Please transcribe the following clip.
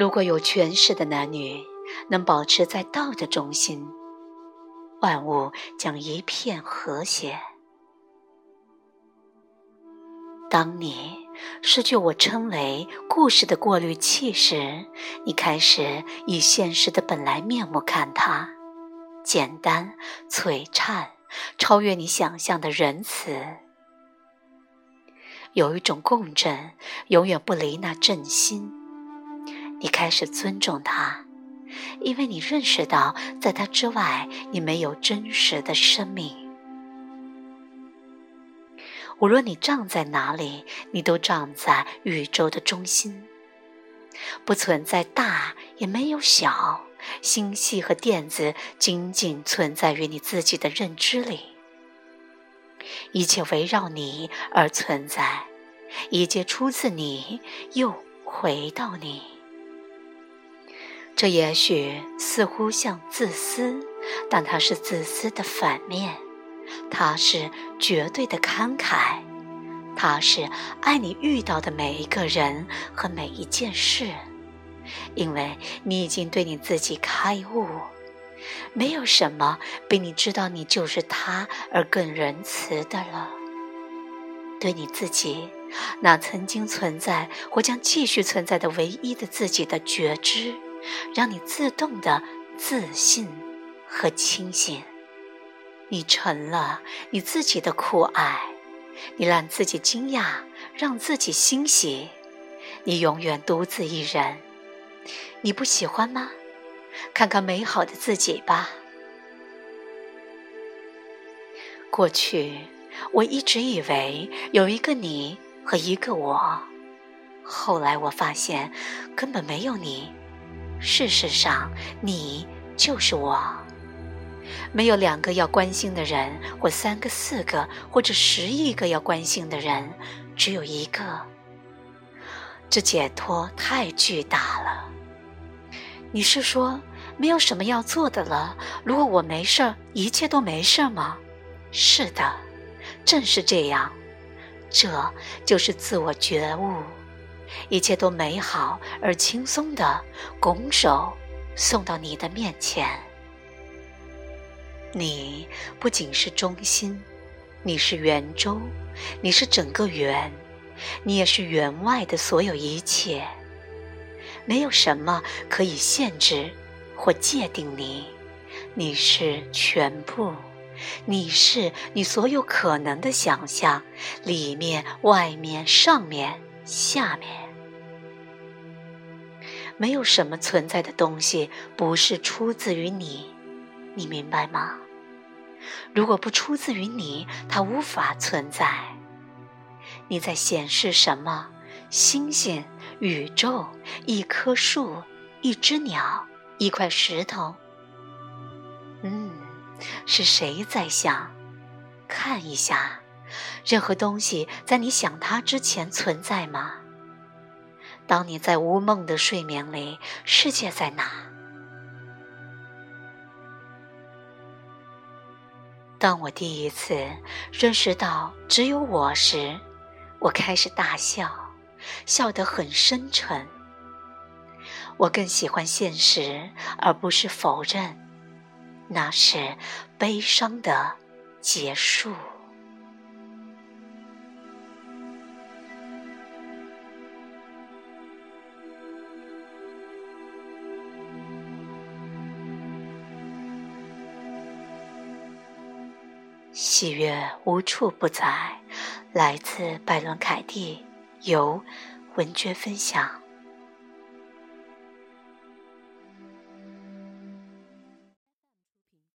如果有权势的男女能保持在道的中心，万物将一片和谐。当你失去我称为故事的过滤器时，你开始以现实的本来面目看它，简单、璀璨，超越你想象的仁慈。有一种共振，永远不离那真心。你开始尊重他，因为你认识到，在他之外，你没有真实的生命。无论你站在哪里，你都站在宇宙的中心，不存在大，也没有小。星系和电子仅仅存在于你自己的认知里。一切围绕你而存在，一切出自你，又回到你。这也许似乎像自私，但它是自私的反面。它是绝对的慷慨，它是爱你遇到的每一个人和每一件事，因为你已经对你自己开悟，没有什么比你知道你就是他而更仁慈的了。对你自己，那曾经存在或将继续存在的唯一的自己的觉知。让你自动的自信和清醒，你成了你自己的酷爱，你让自己惊讶，让自己欣喜，你永远独自一人，你不喜欢吗？看看美好的自己吧。过去我一直以为有一个你和一个我，后来我发现根本没有你。事实上，你就是我。没有两个要关心的人，或三个、四个，或者十亿个要关心的人，只有一个。这解脱太巨大了。你是说没有什么要做的了？如果我没事，一切都没事吗？是的，正是这样。这就是自我觉悟。一切都美好而轻松的拱手送到你的面前。你不仅是中心，你是圆周，你是整个圆，你也是圆外的所有一切。没有什么可以限制或界定你，你是全部，你是你所有可能的想象，里面、外面、上面。下面，没有什么存在的东西不是出自于你，你明白吗？如果不出自于你，它无法存在。你在显示什么？星星、宇宙、一棵树、一只鸟、一块石头？嗯，是谁在想？看一下。任何东西在你想它之前存在吗？当你在无梦的睡眠里，世界在哪？当我第一次认识到只有我时，我开始大笑，笑得很深沉。我更喜欢现实，而不是否认，那是悲伤的结束。喜悦无处不在，来自拜伦·凯蒂，由文娟分享。